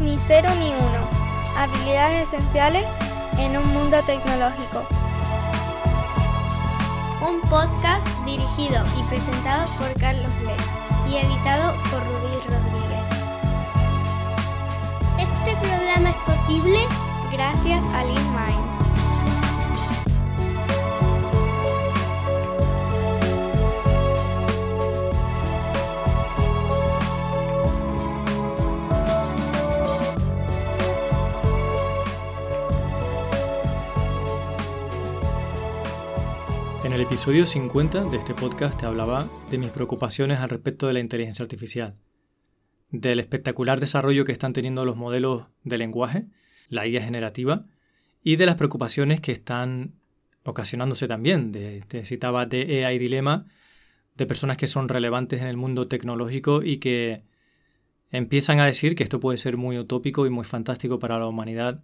Ni cero ni uno. Habilidades esenciales en un mundo tecnológico. Un podcast dirigido y presentado por Carlos Lee y editado por Rudy Rodríguez. Este programa es posible gracias a LeanMind. El episodio 50 de este podcast te hablaba de mis preocupaciones al respecto de la inteligencia artificial, del espectacular desarrollo que están teniendo los modelos de lenguaje, la IA generativa, y de las preocupaciones que están ocasionándose también. De, te citaba de AI Dilema, de personas que son relevantes en el mundo tecnológico y que empiezan a decir que esto puede ser muy utópico y muy fantástico para la humanidad,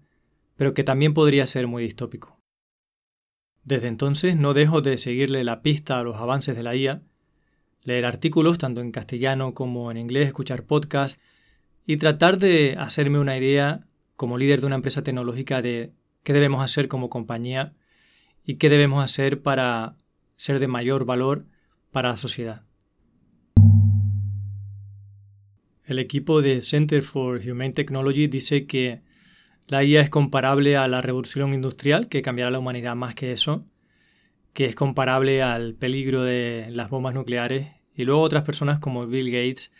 pero que también podría ser muy distópico. Desde entonces no dejo de seguirle la pista a los avances de la IA, leer artículos tanto en castellano como en inglés, escuchar podcasts y tratar de hacerme una idea como líder de una empresa tecnológica de qué debemos hacer como compañía y qué debemos hacer para ser de mayor valor para la sociedad. El equipo de Center for Humane Technology dice que la IA es comparable a la revolución industrial, que cambiará la humanidad más que eso, que es comparable al peligro de las bombas nucleares. Y luego otras personas como Bill Gates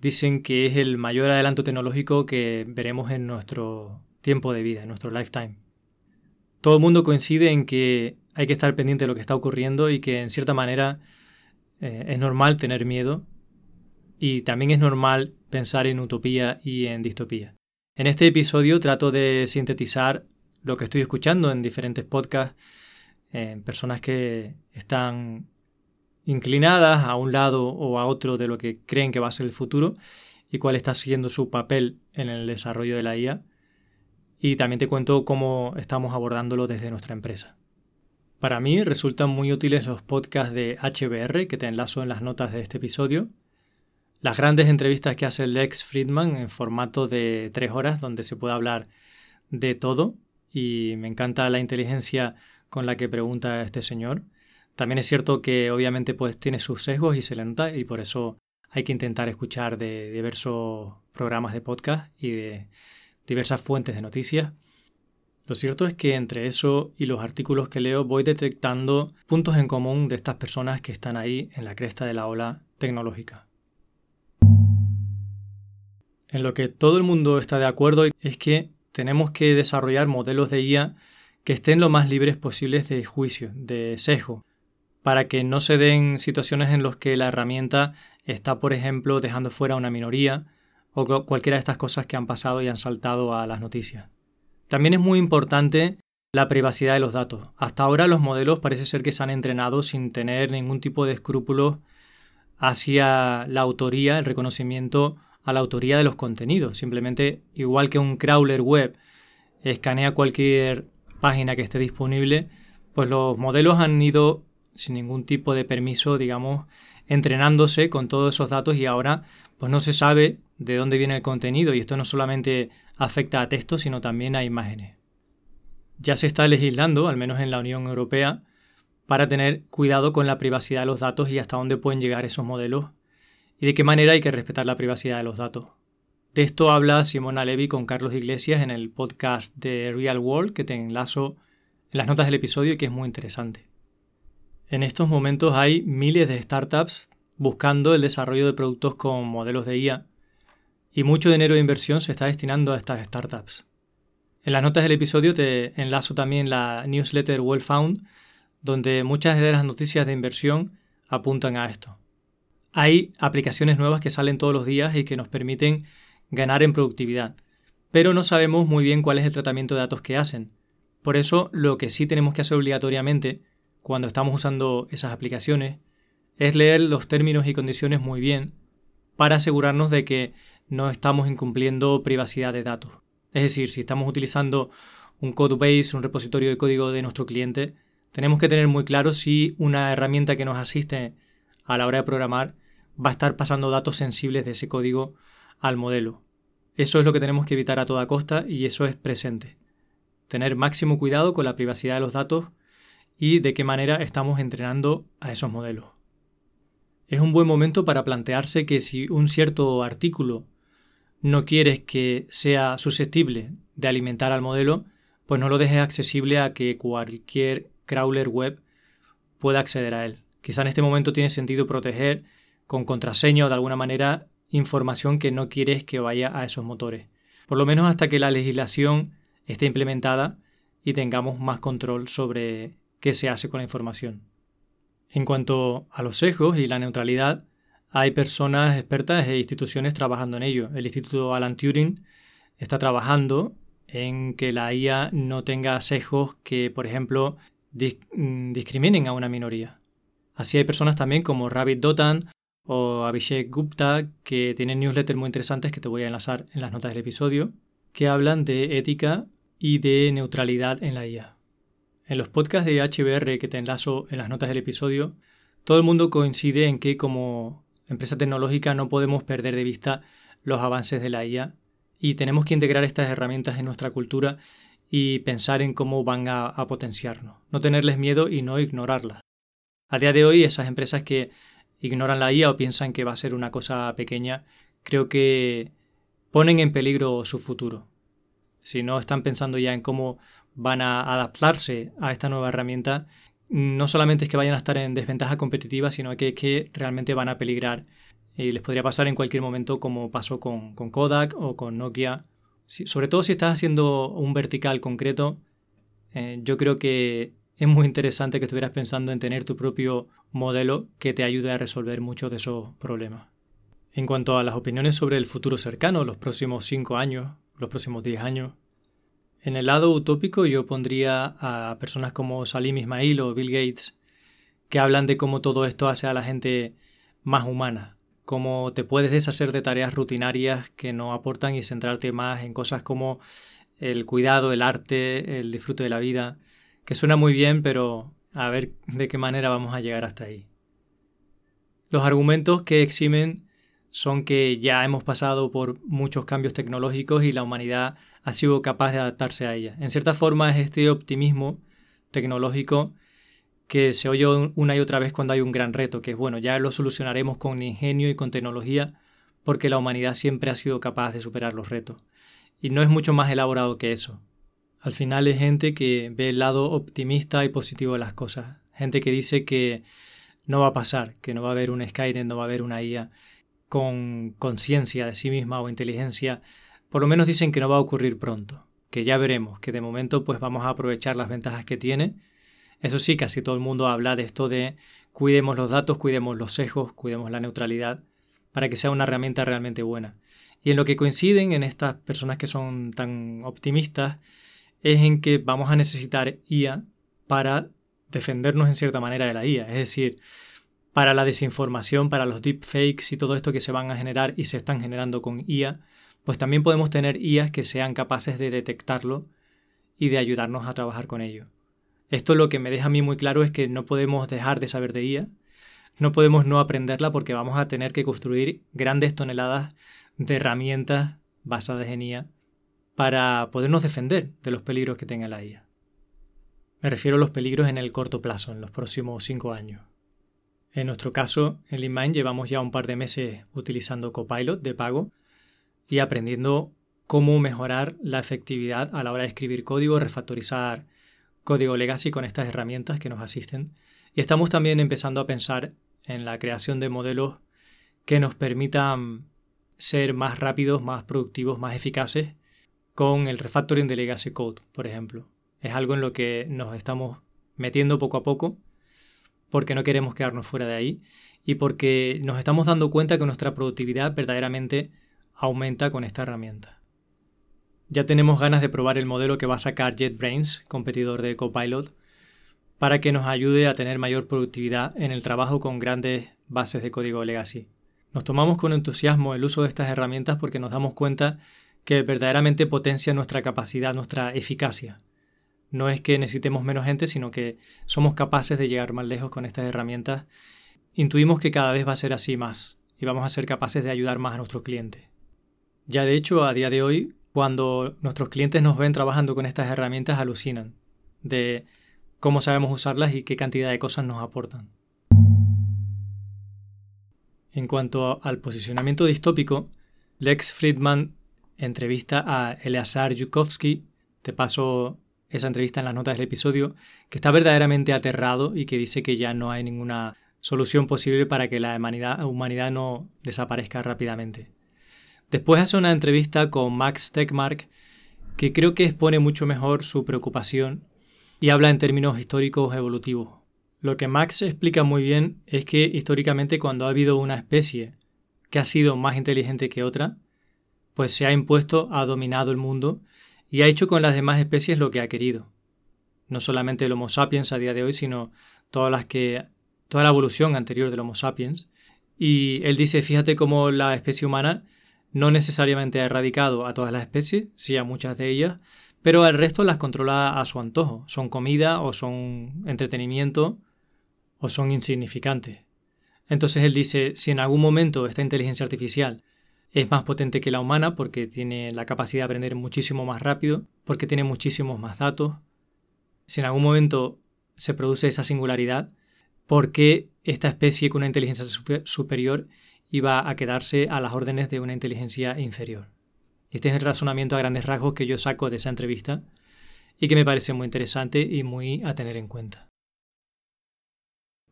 dicen que es el mayor adelanto tecnológico que veremos en nuestro tiempo de vida, en nuestro lifetime. Todo el mundo coincide en que hay que estar pendiente de lo que está ocurriendo y que en cierta manera eh, es normal tener miedo y también es normal pensar en utopía y en distopía. En este episodio trato de sintetizar lo que estoy escuchando en diferentes podcasts, personas que están inclinadas a un lado o a otro de lo que creen que va a ser el futuro y cuál está siendo su papel en el desarrollo de la IA. Y también te cuento cómo estamos abordándolo desde nuestra empresa. Para mí resultan muy útiles los podcasts de HBR que te enlazo en las notas de este episodio las grandes entrevistas que hace Lex Friedman en formato de tres horas, donde se puede hablar de todo. Y me encanta la inteligencia con la que pregunta este señor. También es cierto que obviamente pues tiene sus sesgos y se le nota y por eso hay que intentar escuchar de diversos programas de podcast y de diversas fuentes de noticias. Lo cierto es que entre eso y los artículos que leo voy detectando puntos en común de estas personas que están ahí en la cresta de la ola tecnológica. En lo que todo el mundo está de acuerdo es que tenemos que desarrollar modelos de IA que estén lo más libres posibles de juicio, de sesgo, para que no se den situaciones en las que la herramienta está, por ejemplo, dejando fuera a una minoría o cualquiera de estas cosas que han pasado y han saltado a las noticias. También es muy importante la privacidad de los datos. Hasta ahora los modelos parece ser que se han entrenado sin tener ningún tipo de escrúpulos hacia la autoría, el reconocimiento a la autoría de los contenidos. Simplemente, igual que un crawler web escanea cualquier página que esté disponible, pues los modelos han ido sin ningún tipo de permiso, digamos, entrenándose con todos esos datos y ahora pues no se sabe de dónde viene el contenido y esto no solamente afecta a texto, sino también a imágenes. Ya se está legislando, al menos en la Unión Europea, para tener cuidado con la privacidad de los datos y hasta dónde pueden llegar esos modelos y de qué manera hay que respetar la privacidad de los datos. De esto habla Simona Levy con Carlos Iglesias en el podcast de Real World que te enlazo en las notas del episodio y que es muy interesante. En estos momentos hay miles de startups buscando el desarrollo de productos con modelos de IA y mucho dinero de inversión se está destinando a estas startups. En las notas del episodio te enlazo también la newsletter Well Found, donde muchas de las noticias de inversión apuntan a esto. Hay aplicaciones nuevas que salen todos los días y que nos permiten ganar en productividad, pero no sabemos muy bien cuál es el tratamiento de datos que hacen. Por eso, lo que sí tenemos que hacer obligatoriamente cuando estamos usando esas aplicaciones es leer los términos y condiciones muy bien para asegurarnos de que no estamos incumpliendo privacidad de datos. Es decir, si estamos utilizando un code base, un repositorio de código de nuestro cliente, tenemos que tener muy claro si una herramienta que nos asiste a la hora de programar va a estar pasando datos sensibles de ese código al modelo. Eso es lo que tenemos que evitar a toda costa y eso es presente. Tener máximo cuidado con la privacidad de los datos y de qué manera estamos entrenando a esos modelos. Es un buen momento para plantearse que si un cierto artículo no quieres que sea susceptible de alimentar al modelo, pues no lo dejes accesible a que cualquier crawler web pueda acceder a él. Quizá en este momento tiene sentido proteger con contraseña o de alguna manera información que no quieres que vaya a esos motores. Por lo menos hasta que la legislación esté implementada y tengamos más control sobre qué se hace con la información. En cuanto a los sesgos y la neutralidad, hay personas expertas e instituciones trabajando en ello. El Instituto Alan Turing está trabajando en que la IA no tenga sesgos que, por ejemplo, mm, discriminen a una minoría. Así hay personas también como Rabbit Dotan o Abhishek Gupta que tienen newsletters muy interesantes que te voy a enlazar en las notas del episodio, que hablan de ética y de neutralidad en la IA. En los podcasts de HBR que te enlazo en las notas del episodio, todo el mundo coincide en que como empresa tecnológica no podemos perder de vista los avances de la IA y tenemos que integrar estas herramientas en nuestra cultura y pensar en cómo van a, a potenciarnos. No tenerles miedo y no ignorarlas. A día de hoy, esas empresas que ignoran la IA o piensan que va a ser una cosa pequeña, creo que ponen en peligro su futuro. Si no están pensando ya en cómo van a adaptarse a esta nueva herramienta, no solamente es que vayan a estar en desventaja competitiva, sino que, que realmente van a peligrar y les podría pasar en cualquier momento como pasó con, Kodak o con Nokia. sobre todo si estás haciendo un vertical concreto, eh, yo creo que es muy interesante que estuvieras pensando en tener tu propio modelo que te ayude a resolver muchos de esos problemas. En cuanto a las opiniones sobre el futuro cercano, los próximos 5 años, los próximos 10 años, en el lado utópico yo pondría a personas como Salim Ismail o Bill Gates, que hablan de cómo todo esto hace a la gente más humana, cómo te puedes deshacer de tareas rutinarias que no aportan y centrarte más en cosas como el cuidado, el arte, el disfrute de la vida, que suena muy bien, pero a ver de qué manera vamos a llegar hasta ahí. Los argumentos que eximen son que ya hemos pasado por muchos cambios tecnológicos y la humanidad ha sido capaz de adaptarse a ella. En cierta forma es este optimismo tecnológico que se oye una y otra vez cuando hay un gran reto, que es bueno, ya lo solucionaremos con ingenio y con tecnología porque la humanidad siempre ha sido capaz de superar los retos. Y no es mucho más elaborado que eso. Al final es gente que ve el lado optimista y positivo de las cosas. Gente que dice que no va a pasar, que no va a haber un Skynet, no va a haber una IA con conciencia de sí misma o inteligencia. Por lo menos dicen que no va a ocurrir pronto, que ya veremos, que de momento pues vamos a aprovechar las ventajas que tiene. Eso sí, casi todo el mundo habla de esto de cuidemos los datos, cuidemos los sesgos, cuidemos la neutralidad, para que sea una herramienta realmente buena. Y en lo que coinciden en estas personas que son tan optimistas es en que vamos a necesitar IA para defendernos en cierta manera de la IA. Es decir, para la desinformación, para los deepfakes y todo esto que se van a generar y se están generando con IA, pues también podemos tener IAs que sean capaces de detectarlo y de ayudarnos a trabajar con ello. Esto lo que me deja a mí muy claro es que no podemos dejar de saber de IA, no podemos no aprenderla porque vamos a tener que construir grandes toneladas de herramientas basadas en IA para podernos defender de los peligros que tenga la IA. Me refiero a los peligros en el corto plazo, en los próximos cinco años. En nuestro caso, en LeanMind llevamos ya un par de meses utilizando Copilot de pago y aprendiendo cómo mejorar la efectividad a la hora de escribir código, refactorizar código legacy con estas herramientas que nos asisten. Y estamos también empezando a pensar en la creación de modelos que nos permitan ser más rápidos, más productivos, más eficaces con el refactoring de legacy code, por ejemplo. Es algo en lo que nos estamos metiendo poco a poco porque no queremos quedarnos fuera de ahí y porque nos estamos dando cuenta que nuestra productividad verdaderamente aumenta con esta herramienta. Ya tenemos ganas de probar el modelo que va a sacar JetBrains, competidor de Copilot, para que nos ayude a tener mayor productividad en el trabajo con grandes bases de código legacy. Nos tomamos con entusiasmo el uso de estas herramientas porque nos damos cuenta que verdaderamente potencia nuestra capacidad, nuestra eficacia. No es que necesitemos menos gente, sino que somos capaces de llegar más lejos con estas herramientas. Intuimos que cada vez va a ser así más y vamos a ser capaces de ayudar más a nuestros clientes. Ya de hecho, a día de hoy, cuando nuestros clientes nos ven trabajando con estas herramientas, alucinan de cómo sabemos usarlas y qué cantidad de cosas nos aportan. En cuanto al posicionamiento distópico, Lex Friedman entrevista a Eleazar Yukovsky, te paso esa entrevista en las notas del episodio, que está verdaderamente aterrado y que dice que ya no hay ninguna solución posible para que la humanidad, no desaparezca rápidamente. Después hace una entrevista con Max Tegmark, que creo que expone mucho mejor su preocupación y habla en términos históricos evolutivos. Lo que Max explica muy bien es que históricamente cuando ha habido una especie que ha sido más inteligente que otra, pues se ha impuesto, ha dominado el mundo y ha hecho con las demás especies lo que ha querido. No solamente el Homo sapiens a día de hoy, sino todas las que, toda la evolución anterior del Homo sapiens. Y él dice, fíjate cómo la especie humana no necesariamente ha erradicado a todas las especies, sí a muchas de ellas, pero al resto las controla a su antojo. Son comida o son entretenimiento son insignificantes. Entonces él dice, si en algún momento esta inteligencia artificial es más potente que la humana porque tiene la capacidad de aprender muchísimo más rápido, porque tiene muchísimos más datos. Si en algún momento se produce esa singularidad, ¿por qué esta especie con una inteligencia superior iba a quedarse a las órdenes de una inteligencia inferior? Este es el razonamiento a grandes rasgos que yo saco de esa entrevista y que me parece muy interesante y muy a tener en cuenta.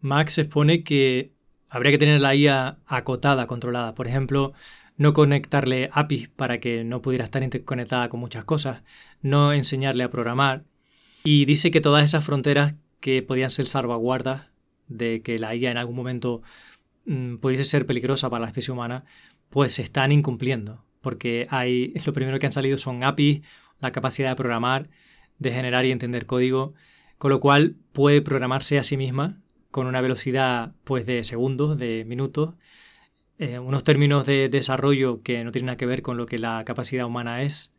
Max expone que habría que tener la IA acotada, controlada. Por ejemplo, no conectarle APIs para que no pudiera estar interconectada con muchas cosas, no enseñarle a programar. Y dice que todas esas fronteras que podían ser salvaguardas de que la IA en algún momento mm, pudiese ser peligrosa para la especie humana, pues se están incumpliendo. Porque hay, lo primero que han salido son APIs, la capacidad de programar, de generar y entender código, con lo cual puede programarse a sí misma con una velocidad pues de segundos, de minutos, eh, unos términos de desarrollo que no tienen nada que ver con lo que la capacidad humana es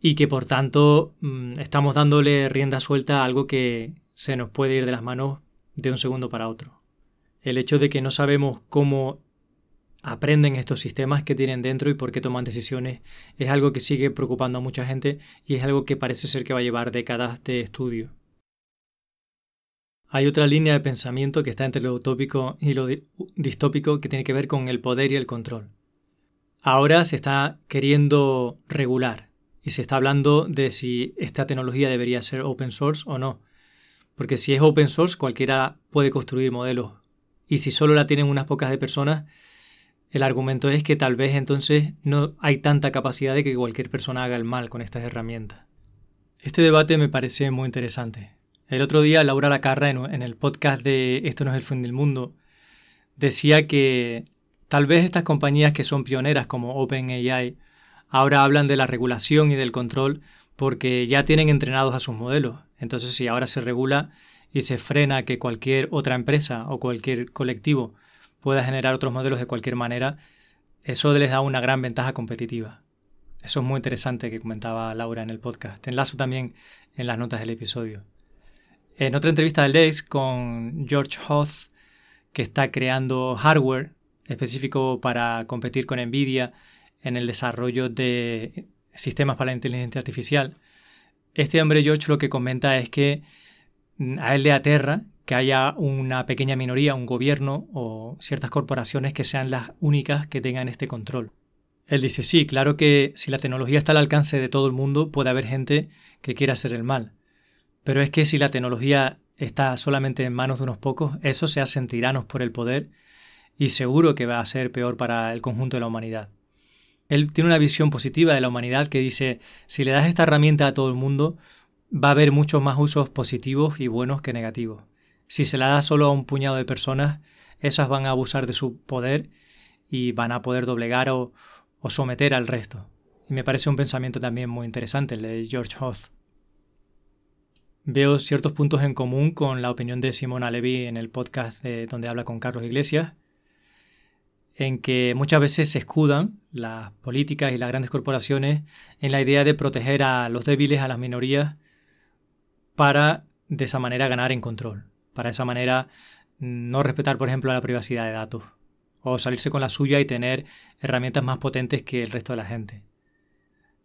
y que por tanto mm, estamos dándole rienda suelta a algo que se nos puede ir de las manos de un segundo para otro. El hecho de que no sabemos cómo aprenden estos sistemas que tienen dentro y por qué toman decisiones es algo que sigue preocupando a mucha gente y es algo que parece ser que va a llevar décadas de estudio. Hay otra línea de pensamiento que está entre lo utópico y lo distópico que tiene que ver con el poder y el control. Ahora se está queriendo regular y se está hablando de si esta tecnología debería ser open source o no. Porque si es open source cualquiera puede construir modelos y si solo la tienen unas pocas de personas, el argumento es que tal vez entonces no hay tanta capacidad de que cualquier persona haga el mal con estas herramientas. Este debate me parece muy interesante. El otro día Laura Lacarra en, el podcast de Esto no es el fin del mundo decía que tal vez estas compañías que son pioneras como OpenAI ahora hablan de la regulación y del control porque ya tienen entrenados a sus modelos. Entonces si ahora se regula y se frena que cualquier otra empresa o cualquier colectivo pueda generar otros modelos de cualquier manera, eso les da una gran ventaja competitiva. Eso es muy interesante que comentaba Laura en el podcast. Te enlazo también en las notas del episodio. En otra entrevista de Lex con George Hoth, que está creando hardware específico para competir con Nvidia en el desarrollo de sistemas para la inteligencia artificial, este hombre George lo que comenta es que a él le aterra que haya una pequeña minoría, un gobierno o ciertas corporaciones que sean las únicas que tengan este control. Él dice, sí, claro que si la tecnología está al alcance de todo el mundo, puede haber gente que quiera hacer el mal. Pero es que si la tecnología está solamente en manos de unos pocos, eso se hacen tiranos por el poder y seguro que va a ser peor para el conjunto de la humanidad. Él tiene una visión positiva de la humanidad que dice, si le das esta herramienta a todo el mundo, va a haber muchos más usos positivos y buenos que negativos. Si se la da solo a un puñado de personas, esas van a abusar de su poder y van a poder doblegar o, o someter al resto. Y me parece un pensamiento también muy interesante el de George Hoth. Veo ciertos puntos en común con la opinión de Simona Levy en el podcast donde habla con Carlos Iglesias, en que muchas veces se escudan las políticas y las grandes corporaciones en la idea de proteger a los débiles, a las minorías, para de esa manera ganar en control, para de esa manera no respetar, por ejemplo, la privacidad de datos o salirse con la suya y tener herramientas más potentes que el resto de la gente.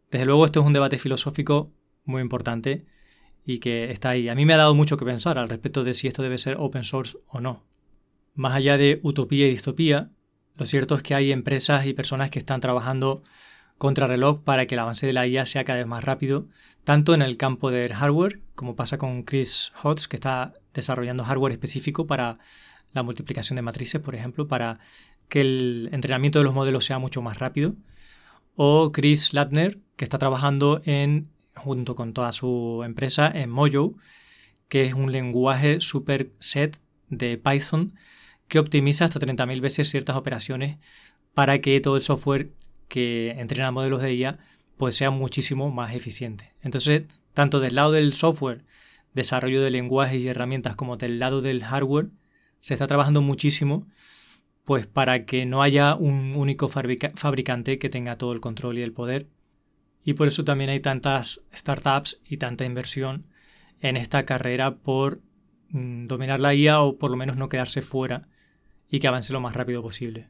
Desde luego esto es un debate filosófico muy importante y que está ahí. A mí me ha dado mucho que pensar al respecto de si esto debe ser open source o no. Más allá de utopía y distopía, lo cierto es que hay empresas y personas que están trabajando contra reloj para que el avance de la IA sea cada vez más rápido, tanto en el campo del hardware, como pasa con Chris Hodge, que está desarrollando hardware específico para la multiplicación de matrices, por ejemplo, para que el entrenamiento de los modelos sea mucho más rápido, o Chris Latner, que está trabajando en, junto con toda su empresa, en Mojo, que es un lenguaje superset de Python que optimiza hasta 30.000 veces ciertas operaciones para que todo el software que entrena modelos de IA pues sea muchísimo más eficiente. Entonces, tanto del lado del software, desarrollo de lenguajes y herramientas, como del lado del hardware, se está trabajando muchísimo pues para que no haya un único fabricante que tenga todo el control y el poder. Y por eso también hay tantas startups y tanta inversión en esta carrera por mm, dominar la IA o por lo menos no quedarse fuera y que avance lo más rápido posible.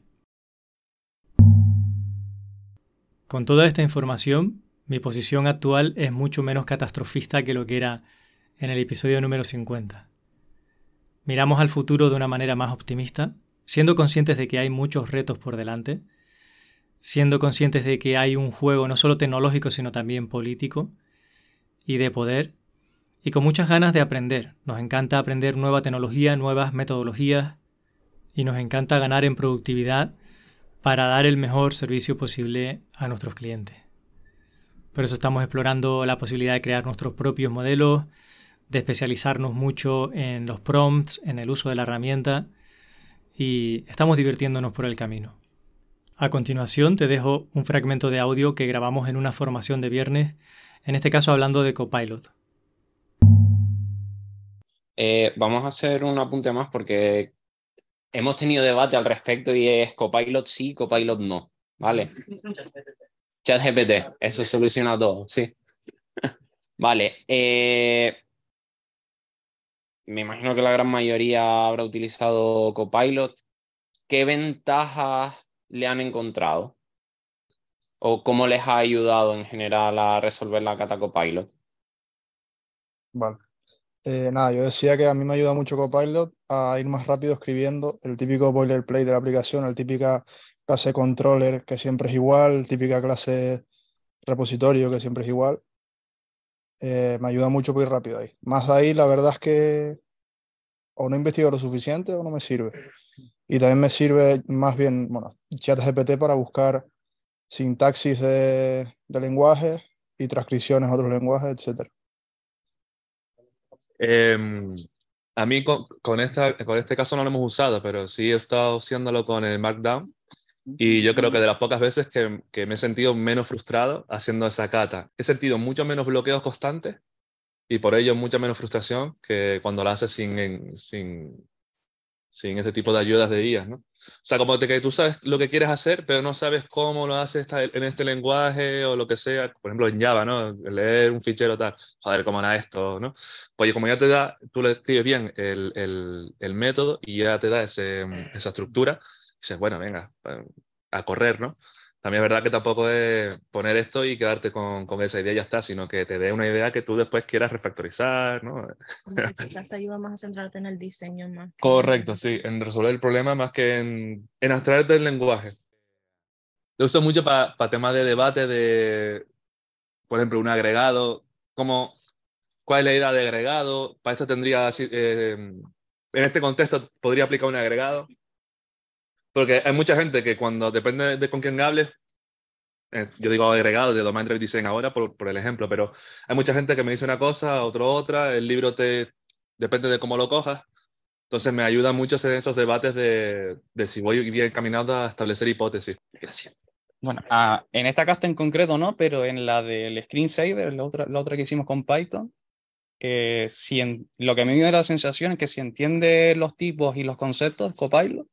Con toda esta información, mi posición actual es mucho menos catastrofista que lo que era en el episodio número 50. Miramos al futuro de una manera más optimista, siendo conscientes de que hay muchos retos por delante, siendo conscientes de que hay un juego no solo tecnológico, sino también político y de poder, y con muchas ganas de aprender. Nos encanta aprender nueva tecnología, nuevas metodologías, y nos encanta ganar en productividad para dar el mejor servicio posible a nuestros clientes. Por eso estamos explorando la posibilidad de crear nuestros propios modelos, de especializarnos mucho en los prompts, en el uso de la herramienta y estamos divirtiéndonos por el camino. A continuación te dejo un fragmento de audio que grabamos en una formación de viernes, en este caso hablando de Copilot. Eh, vamos a hacer un apunte más porque hemos tenido debate al respecto y es Copilot sí, Copilot no, ¿vale? ChatGPT, eso soluciona todo, sí. vale, eh, me imagino que la gran mayoría habrá utilizado Copilot. ¿Qué ventajas le han encontrado? ¿O cómo les ha ayudado en general a resolver la cata Copilot? Vale. Eh, nada, yo decía que a mí me ayuda mucho Copilot a ir más rápido escribiendo el típico boilerplate de la aplicación, el típica clase controller que siempre es igual, típica clase repositorio que siempre es igual. Eh, me ayuda mucho para ir rápido ahí. Más de ahí, la verdad es que o no investigo lo suficiente o no me sirve. Y también me sirve más bien, bueno, ChatGPT para buscar sintaxis de, de lenguajes y transcripciones a otros lenguajes, etcétera. Em, a mí con, esta, con este caso no lo hemos usado, pero sí he estado haciéndolo con el Markdown. Y yo creo que de las pocas veces que, que, me he sentido menos frustrado haciendo esa cata, he sentido mucho menos bloqueos constantes y por ello mucha menos frustración que cuando la haces sin, sin, sin este tipo de ayudas de guías, ¿no? O sea, como que tú sabes lo que quieres hacer, pero no sabes cómo lo haces en este lenguaje o lo que sea, por ejemplo en Java, ¿no? Leer un fichero tal, joder, ¿cómo era esto, no? Pues como ya te da, tú le escribes bien el, el, el método y ya te da ese, esa estructura, y dices, bueno, venga, a correr, ¿no? También es verdad que tampoco es poner esto y quedarte con, con, esa idea y ya está, sino que te dé una idea que tú después quieras refactorizar, ¿no? te ayuda más a centrarte en el diseño más. Correcto, sí, en resolver el problema más que en, en abstraerte del lenguaje. Lo uso mucho para temas de debate de, por ejemplo, un agregado, como, ¿cuál es la idea de agregado? Para esto tendría, eh, en este contexto podría aplicar un agregado. Porque hay mucha gente que cuando depende de con quién hables, eh, yo digo agregado de Domain Drive Design ahora por, por, el ejemplo, pero hay mucha gente que me dice una cosa, otro otra, el libro te depende de cómo lo cojas. Entonces me ayuda mucho hacer esos debates de, de si voy bien encaminado a establecer hipótesis. Gracias. Bueno, ah, en esta casta en concreto no, pero en la del screensaver, la otra, la otra que hicimos con Python, eh, si lo que a mí me da la sensación es que si entiende los tipos y los conceptos, Copilot,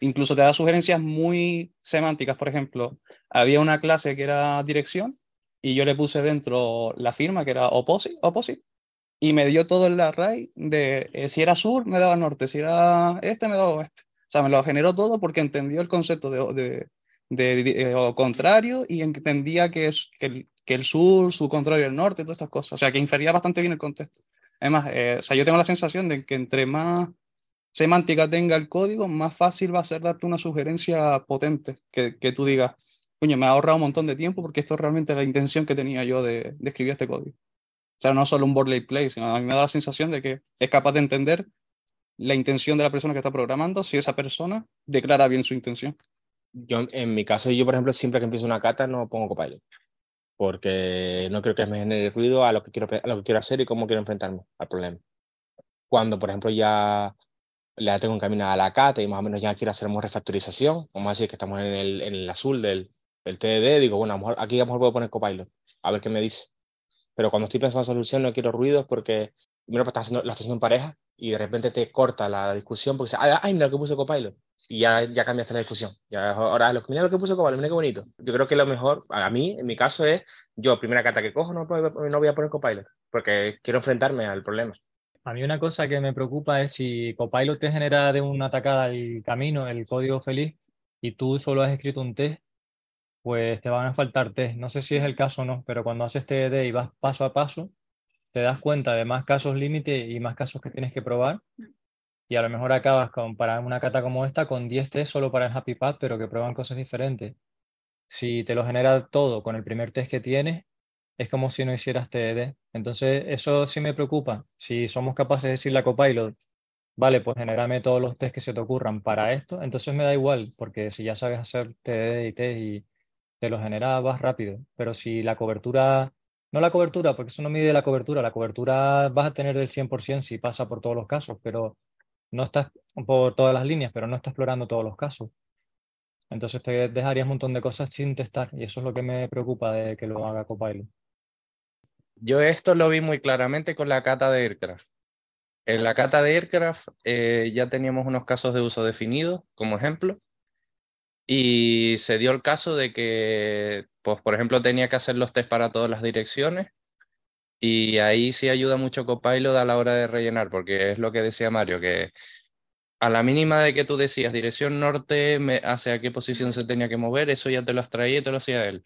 incluso te da sugerencias muy semánticas. Por ejemplo, había una clase que era dirección y yo le puse dentro la firma que era opposite, opposite y me dio todo el array de eh, si era sur, me daba norte, si era este, me daba oeste. O sea, me lo generó todo porque entendió el concepto de, de, de, contrario y entendía que, es, que, el, que el sur, su contrario el norte, todas estas cosas. O sea, que infería bastante bien el contexto. Además, eh, o sea, yo tengo la sensación de que entre más semántica tenga el código, más fácil va a ser darte una sugerencia potente, que, que tú digas, coño, me ha ahorrado un montón de tiempo porque esto es realmente la intención que tenía yo de, de escribir este código. O sea, no solo un play, sino a mí me da la sensación de que es capaz de entender la intención de la persona que está programando si esa persona declara bien su intención. Yo, en mi caso, yo, por ejemplo, siempre que empiezo una cata no pongo copilot, porque no creo que me genere ruido a lo que quiero, a lo que quiero hacer y cómo quiero enfrentarme al problema. Cuando, por ejemplo, ya la tengo encaminada a la cata y más o menos ya quiero hacer una refactorización, vamos a decir que estamos en el, en el azul del, del TDD, digo, bueno, a lo mejor, aquí a lo mejor puedo poner copilot, a ver qué me dice. Pero cuando estoy pensando en solución no quiero ruidos porque primero pues, estás haciendo, lo estás haciendo en pareja y de repente te corta la discusión porque dices, ay, mira lo que puse copilot. Y ya, ya cambiaste la discusión. Ya, ahora, lo, mira lo que puse copilot, mira qué bonito. Yo creo que lo mejor, a mí, en mi caso, es yo, primera carta que cojo, no, no voy a poner copilot porque quiero enfrentarme al problema. A mí una cosa que me preocupa es si Copilot te genera de una atacada el camino, el código feliz, y tú solo has escrito un test, pues te van a faltar test. No sé si es el caso o no, pero cuando haces TDD y vas paso a paso, te das cuenta de más casos límite y más casos que tienes que probar. Y a lo mejor acabas con, para una cata como esta con 10 test solo para el Happy Path, pero que prueban cosas diferentes. Si te lo genera todo con el primer test que tienes, es como si no hicieras TDD. Entonces, eso sí me preocupa. Si somos capaces de decirle a Copilot, vale, pues genérame todos los test que se te ocurran para esto, entonces me da igual, porque si ya sabes hacer TDD y test y te lo genera, vas rápido. Pero si la cobertura, no la cobertura, porque eso no mide la cobertura, la cobertura vas a tener del 100% si pasa por todos los casos, pero no estás por todas las líneas, pero no está explorando todos los casos. Entonces te dejarías un montón de cosas sin testar y eso es lo que me preocupa de que lo haga Copilot. Yo esto lo vi muy claramente con la cata de Aircraft. En la cata de Aircraft eh, ya teníamos unos casos de uso definidos, como ejemplo, y se dio el caso de que, pues, por ejemplo, tenía que hacer los test para todas las direcciones, y ahí sí ayuda mucho Copilot a la hora de rellenar, porque es lo que decía Mario, que a la mínima de que tú decías dirección norte, hacia qué posición se tenía que mover, eso ya te lo extraía y te lo hacía él.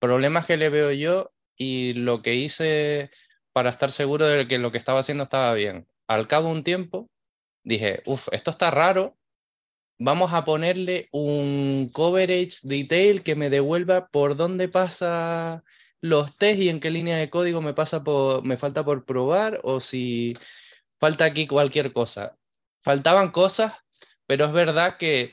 Problemas que le veo yo y lo que hice para estar seguro de que lo que estaba haciendo estaba bien. Al cabo de un tiempo, dije, uff, esto está raro, vamos a ponerle un coverage detail que me devuelva por dónde pasa los test y en qué línea de código me, pasa por, me falta por probar o si falta aquí cualquier cosa. Faltaban cosas, pero es verdad que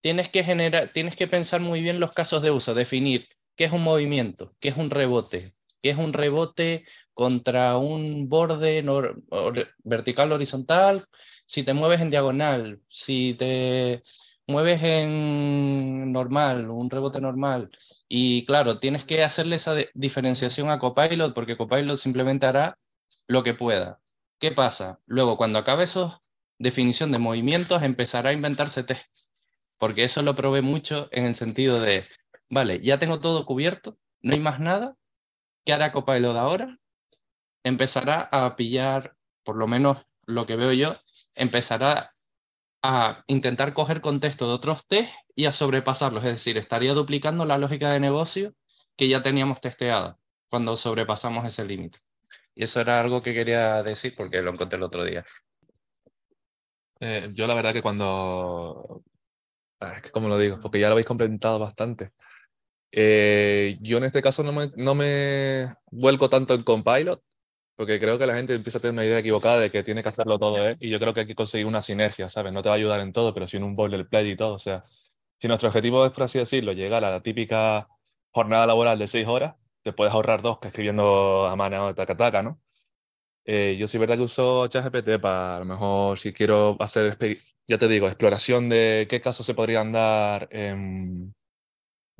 tienes que generar, tienes que pensar muy bien los casos de uso, definir ¿Qué es un movimiento? ¿Qué es un rebote? ¿Qué es un rebote contra un borde vertical horizontal? Si te mueves en diagonal, si te mueves en normal, un rebote normal. Y claro, tienes que hacerle esa diferenciación a Copilot porque Copilot simplemente hará lo que pueda. ¿Qué pasa? Luego, cuando acabe esa definición de movimientos, empezará a inventarse test. Porque eso lo probé mucho en el sentido de vale, ya tengo todo cubierto, no hay más nada, ¿qué hará Copilot ahora? Empezará a pillar, por lo menos lo que veo yo, empezará a intentar coger contexto de otros test y a sobrepasarlos, es decir, estaría duplicando la lógica de negocio que ya teníamos testeada cuando sobrepasamos ese límite. Y eso era algo que quería decir porque lo encontré el otro día. Eh, yo la verdad que cuando... Ah, es que lo digo, porque ya lo habéis complementado bastante. Eh, yo en este caso no me, no me vuelco tanto en Compilot, porque creo que la gente empieza a tener una idea equivocada de que tiene que hacerlo todo ¿eh? y yo creo que hay que conseguir una sinergia, ¿sabes? No te va a ayudar en todo, pero sí en un boilerplate y todo. O sea, si nuestro objetivo es, por así decirlo, llegar a la típica jornada laboral de seis horas, te puedes ahorrar dos que escribiendo a mano taca taca, ¿no? Eh, yo sí, verdad que uso ChatGPT para a lo mejor si quiero hacer, ya te digo, exploración de qué casos se podrían dar en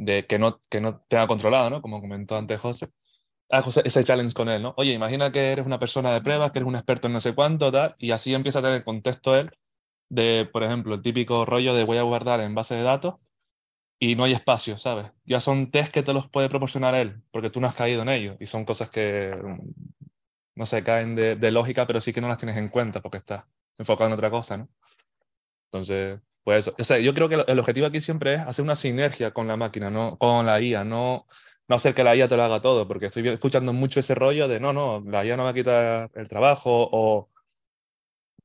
de que no, que no tenga controlado, ¿no? Como comentó antes José. Ah, ese challenge con él, ¿no? Oye, imagina que eres una persona de pruebas, que eres un experto en no sé cuánto, tal, y así empieza a tener contexto él de, por ejemplo, el típico rollo de voy a guardar en base de datos y no hay espacio, ¿sabes? Ya son test que te los puede proporcionar él, porque tú no has caído en ellos y son cosas que no se caen de, de lógica, pero sí que no las tienes en cuenta porque estás enfocado en otra cosa, ¿no? Entonces, pues eso. O sea, yo creo que el objetivo aquí siempre es hacer una sinergia con la máquina, no con la IA, no, no hacer que la IA te lo haga todo, porque estoy escuchando mucho ese rollo de no, no, la IA no va a quitar el trabajo o,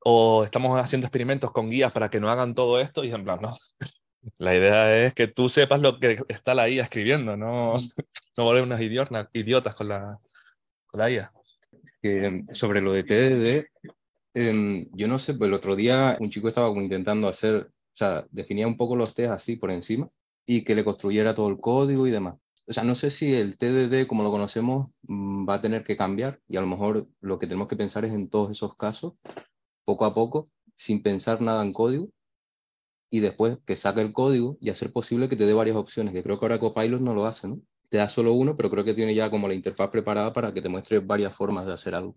o estamos haciendo experimentos con guías para que no hagan todo esto y en plan, no. La idea es que tú sepas lo que está la IA escribiendo, no, no volver unas idiotas, idiotas con la, con la IA. Que, sobre lo de TDD, em, yo no sé, pues el otro día un chico estaba intentando hacer, sea, definía un poco los test así por encima y que le construyera todo el código y demás. O sea, no sé si el TDD como lo conocemos mm, va a tener que cambiar y a lo mejor lo que tenemos que pensar es en todos esos casos, poco a poco, sin pensar nada en código y después que saque el código y hacer posible que te dé varias opciones, que creo que ahora Copilot no lo hace, ¿no? Te da solo uno, pero creo que tiene ya como la interfaz preparada para que te muestre varias formas de hacer algo.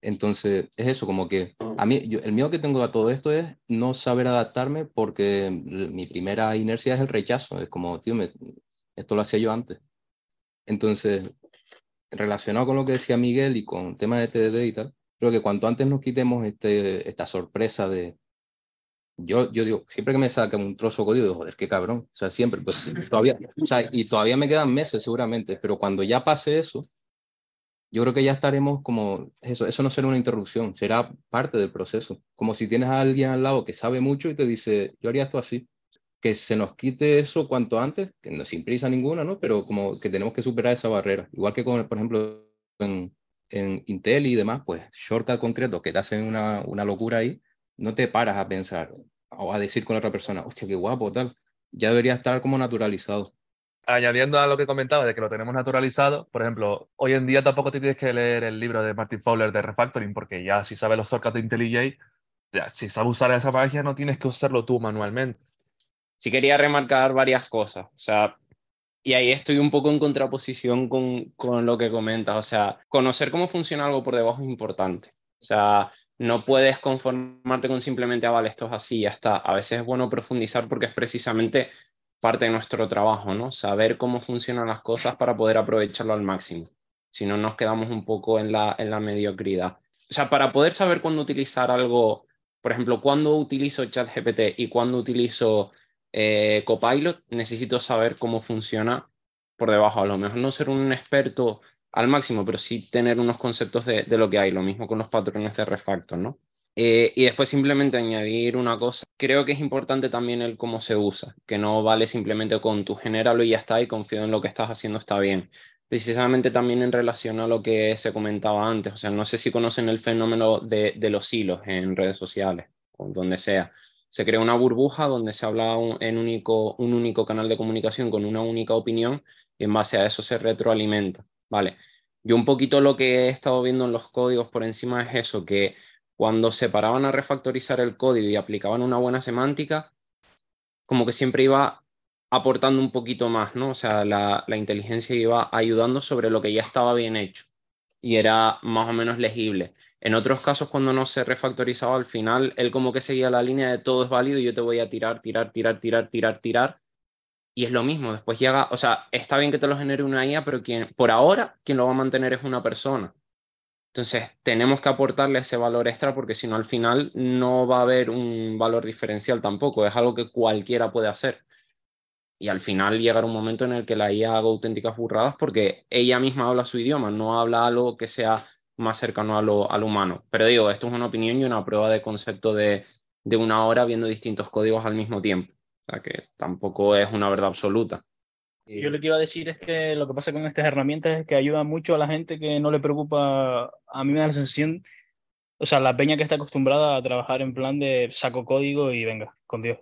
Entonces, es eso, como que a mí, yo, el miedo que tengo a todo esto es no saber adaptarme porque mi primera inercia es el rechazo. Es como, tío, me, esto lo hacía yo antes. Entonces, relacionado con lo que decía Miguel y con el tema de TDD y tal, creo que cuanto antes nos quitemos este, esta sorpresa de... Yo, yo digo, siempre que me sacan un trozo de código, digo, joder, qué cabrón. O sea, siempre, pues todavía, o sea, y todavía me quedan meses seguramente, pero cuando ya pase eso, yo creo que ya estaremos como, eso, eso no será una interrupción, será parte del proceso. Como si tienes a alguien al lado que sabe mucho y te dice, yo haría esto así que se nos quite eso cuanto antes, que no sin prisa ninguna, ¿no? Pero como que tenemos que superar esa barrera. Igual que con, por ejemplo, en, en Intel y demás, pues shortcut concretos que te hacen una, una locura ahí, no te paras a pensar o a decir con otra persona, hostia, qué guapo, tal. Ya debería estar como naturalizado. Añadiendo a lo que comentaba de que lo tenemos naturalizado, por ejemplo, hoy en día tampoco te tienes que leer el libro de Martin Fowler de Refactoring, porque ya si sabes los shortcuts de IntelliJ, si sabes usar esa página no tienes que usarlo tú manualmente sí quería remarcar varias cosas. O sea, y ahí estoy un poco en contraposición con, con lo que comentas. O sea, conocer cómo funciona algo por debajo es importante. O sea, no puedes conformarte con simplemente, ah, vale, esto es así, ya está. A veces es bueno profundizar porque es precisamente parte de nuestro trabajo, ¿no? Saber cómo funcionan las cosas para poder aprovecharlo al máximo. Si no, nos quedamos un poco en la, en la mediocridad. O sea, para poder saber cuándo utilizar algo, por ejemplo, cuándo utilizo ChatGPT y cuándo utilizo eh, Copilot, necesito saber cómo funciona por debajo. A lo mejor no ser un experto al máximo, pero sí tener unos conceptos de, lo que hay. Lo mismo con los patrones de refactor, ¿no? Eh, y después simplemente añadir una cosa. Creo que es importante también el cómo se usa, que no vale simplemente con tu genéralo y ya está y confío en lo que estás haciendo está bien. Precisamente también en relación a lo que se comentaba antes. O sea, no sé si conocen el fenómeno de, de los hilos en redes sociales o donde sea se crea una burbuja donde se habla en único, un único canal de comunicación con una única opinión y en base a eso se retroalimenta. Vale. Yo un poquito lo que he estado viendo en los códigos por encima es eso, que cuando se paraban a refactorizar el código y aplicaban una buena semántica, como que siempre iba aportando un poquito más, ¿no? O sea, la, inteligencia iba ayudando sobre lo que ya estaba bien hecho y era más o menos legible. En otros casos, cuando no se refactorizaba al final, él como que seguía la línea de todo es válido y yo te voy a tirar, tirar, tirar, tirar, tirar, tirar. Y es lo mismo, después llega, o sea, está bien que te lo genere una IA, pero quien, por ahora, quien lo va a mantener es una persona. Entonces, tenemos que aportarle ese valor extra porque si no, al final no va a haber un valor diferencial tampoco. Es algo que cualquiera puede hacer. Y al final llegará un momento en el que la IA haga auténticas burradas porque ella misma habla su idioma, no habla algo que sea más cercano a lo, al humano. Pero digo, esto es una opinión y una prueba de concepto de, de una hora viendo distintos códigos al mismo tiempo. O sea que tampoco es una verdad absoluta. Yo lo que iba a decir es que lo que pasa con estas herramientas es que ayudan mucho a la gente que no le preocupa, a mí me da la sensación, o sea, la peña que está acostumbrada a trabajar en plan de saco código y venga, con Dios.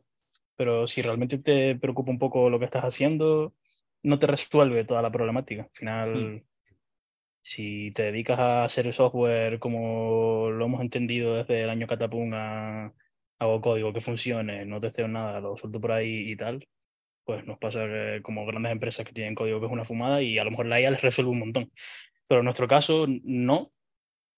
Pero si realmente te preocupa un poco lo que estás haciendo, no te resuelve toda la problemática. Al final, mm. Si te dedicas a hacer software como lo hemos entendido desde el año Catapum a hago código que funcione, no testeo nada, lo suelto por ahí y tal, pues nos pasa que como grandes empresas que tienen código que es una fumada y a lo mejor la IA les resuelve un montón. Pero en nuestro caso, no.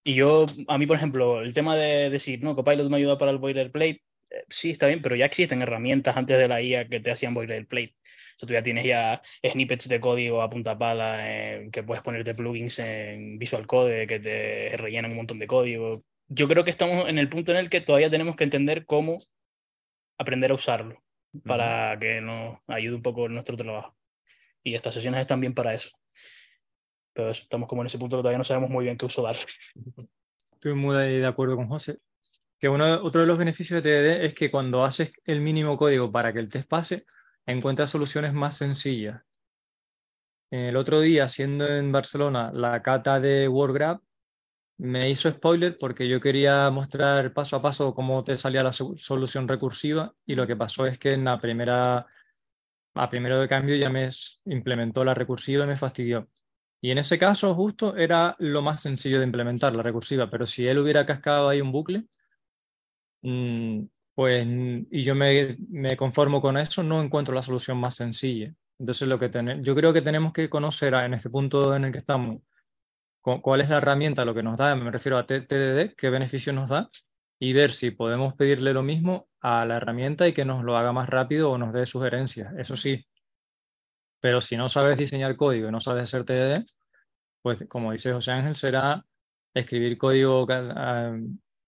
Y yo, a mí, por ejemplo, el tema de decir, no, Copilot me ayuda para el boilerplate, eh, sí, está bien, pero ya existen herramientas antes de la IA que te hacían boilerplate. O sea, tú ya tienes ya snippets de código a punta pala, eh, que puedes ponerte plugins en Visual Code que te rellenan un montón de código. Yo creo que estamos en el punto en el que todavía tenemos que entender cómo aprender a usarlo para que nos ayude un poco en nuestro trabajo. Y estas sesiones están bien para eso. Pero estamos como en ese punto que todavía no sabemos muy bien qué uso dar. Estoy muy de acuerdo con José. Que uno, otro de los beneficios de TDD es que cuando haces el mínimo código para que el test pase, encuentras soluciones más sencillas. El otro día, haciendo en Barcelona la cata de WordGraph, me hizo spoiler porque yo quería mostrar paso a paso cómo te salía la solución recursiva y lo que pasó es que en la primera, a primero de cambio ya me implementó la recursiva y me fastidió. Y en ese caso justo era lo más sencillo de implementar, la recursiva, pero si él hubiera cascado ahí un bucle, mm, pues, y yo me, me, conformo con eso, no encuentro la solución más sencilla. Entonces, lo que yo creo que tenemos que conocer en este punto en el que estamos, cuál es la herramienta, lo que nos da, me refiero a TDD, qué beneficio nos da, y ver si podemos pedirle lo mismo a la herramienta y que nos lo haga más rápido o nos dé sugerencias. Eso sí, pero si no sabes diseñar código y no sabes hacer TDD, pues como dice José Ángel, será escribir código, ah,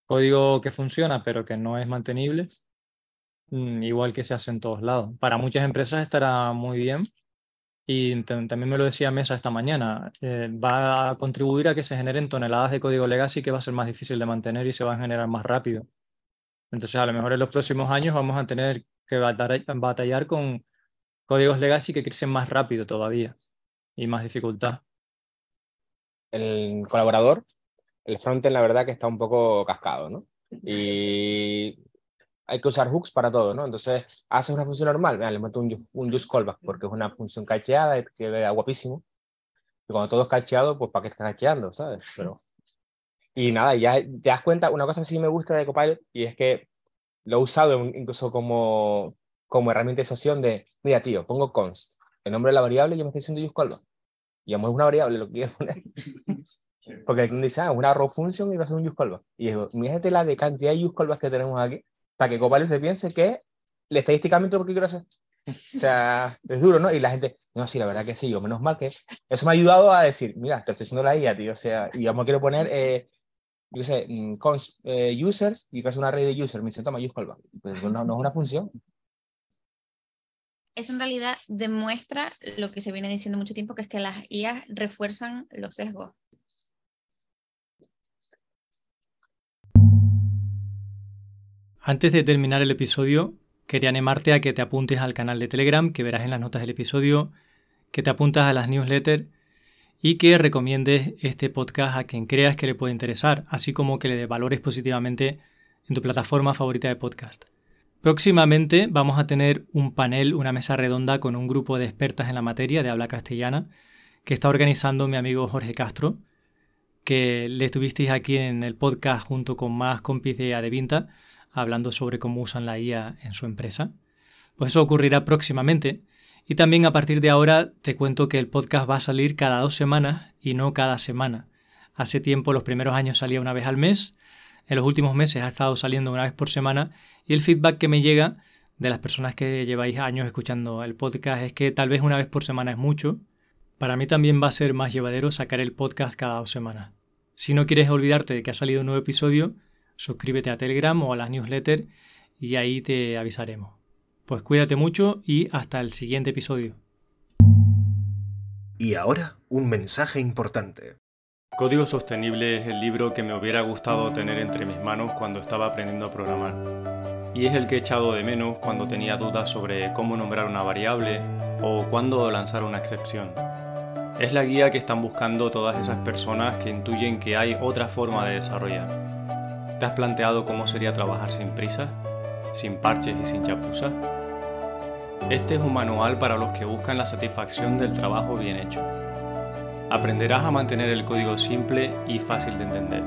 código que funciona pero que no es mantenible, mm, igual que se hace en todos lados. Para muchas empresas estará muy bien y también me lo decía Mesa esta mañana, eh, va a contribuir a que se generen toneladas de código legacy que va a ser más difícil de mantener y se va a generar más rápido. Entonces, a lo mejor en los próximos años vamos a tener que batallar con códigos legacy que crecen más rápido todavía y más dificultad. El colaborador, el frontend, la verdad que está un poco cascado, ¿no? Y hay que usar hooks para todo, ¿no? Entonces, haces una función normal, le meto un, un use callback porque es una función cacheada que vea guapísimo. Y cuando todo es cacheado, pues ¿para qué estás cacheando, sabes? Pero... Y nada, ya te das cuenta, una cosa sí me gusta de Copilot y es que lo he usado incluso como, como herramienta de asociación de, mira, tío, pongo const, el nombre de la variable y yo me estoy diciendo use callback. Y es una variable lo que quiero poner. Porque dice, ah, una raw function y va a ser un use callback. Y digo, fíjate la de cantidad de use callbacks que tenemos aquí para que Copilot se piense que le estadísticamente lo que quiero hacer. O sea, es duro, ¿no? Y la gente, no, sí, la verdad que sí, yo menos mal que eso me ha ayudado a decir, mira, te estoy haciendo la IA, tío, o sea, y yo me quiero poner, eh, yo sé, mm, cons, eh, users, y es una red de users, me dice, toma, use callback. Pues no, no es una función. Eso en realidad demuestra lo que se viene diciendo mucho tiempo, que es que las IA refuerzan los sesgos. Antes de terminar el episodio, quería animarte a que te apuntes al canal de Telegram que verás en las notas del episodio, que te apuntas a las newsletters y que recomiendes este podcast a quien creas que le puede interesar, así como que le valores positivamente en tu plataforma favorita de podcast. Próximamente vamos a tener un panel, una mesa redonda con un grupo de expertas en la materia de habla castellana que está organizando mi amigo Jorge Castro, que le estuvisteis aquí en el podcast junto con más compis de Adevinta hablando sobre cómo usan la IA en su empresa. Pues eso ocurrirá próximamente. Y también a partir de ahora te cuento que el podcast va a salir cada dos semanas y no cada semana. Hace tiempo, los primeros años salía una vez al mes, en los últimos meses ha estado saliendo una vez por semana y el feedback que me llega de las personas que lleváis años escuchando el podcast es que tal vez una vez por semana es mucho. Para mí también va a ser más llevadero sacar el podcast cada dos semanas. Si no quieres olvidarte de que ha salido un nuevo episodio, suscríbete a Telegram o a las newsletters y ahí te avisaremos. Pues cuídate mucho y hasta el siguiente episodio. Y ahora, un mensaje importante. Código Sostenible es el libro que me hubiera gustado tener entre mis manos cuando estaba aprendiendo a programar. Y es el que he echado de menos cuando tenía dudas sobre cómo nombrar una variable o cuándo lanzar una excepción. Es la guía que están buscando todas esas personas que intuyen que hay otra forma de desarrollar ¿Te has planteado cómo sería trabajar sin prisa, sin parches y sin chapuzas? Este es un manual para los que buscan la satisfacción del trabajo bien hecho. Aprenderás a mantener el código simple y fácil de entender.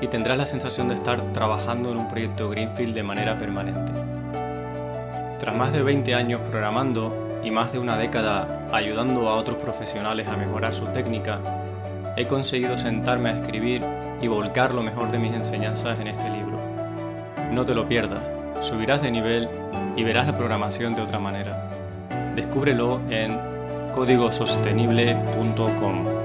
Y tendrás la sensación de estar trabajando en un proyecto Greenfield de manera permanente. Tras más de 20 años programando y más de una década ayudando a otros profesionales a mejorar su técnica, he conseguido sentarme a escribir y volcar lo mejor de mis enseñanzas en este libro. No te lo pierdas, subirás de nivel y verás la programación de otra manera. Descúbrelo en códigosostenible.com.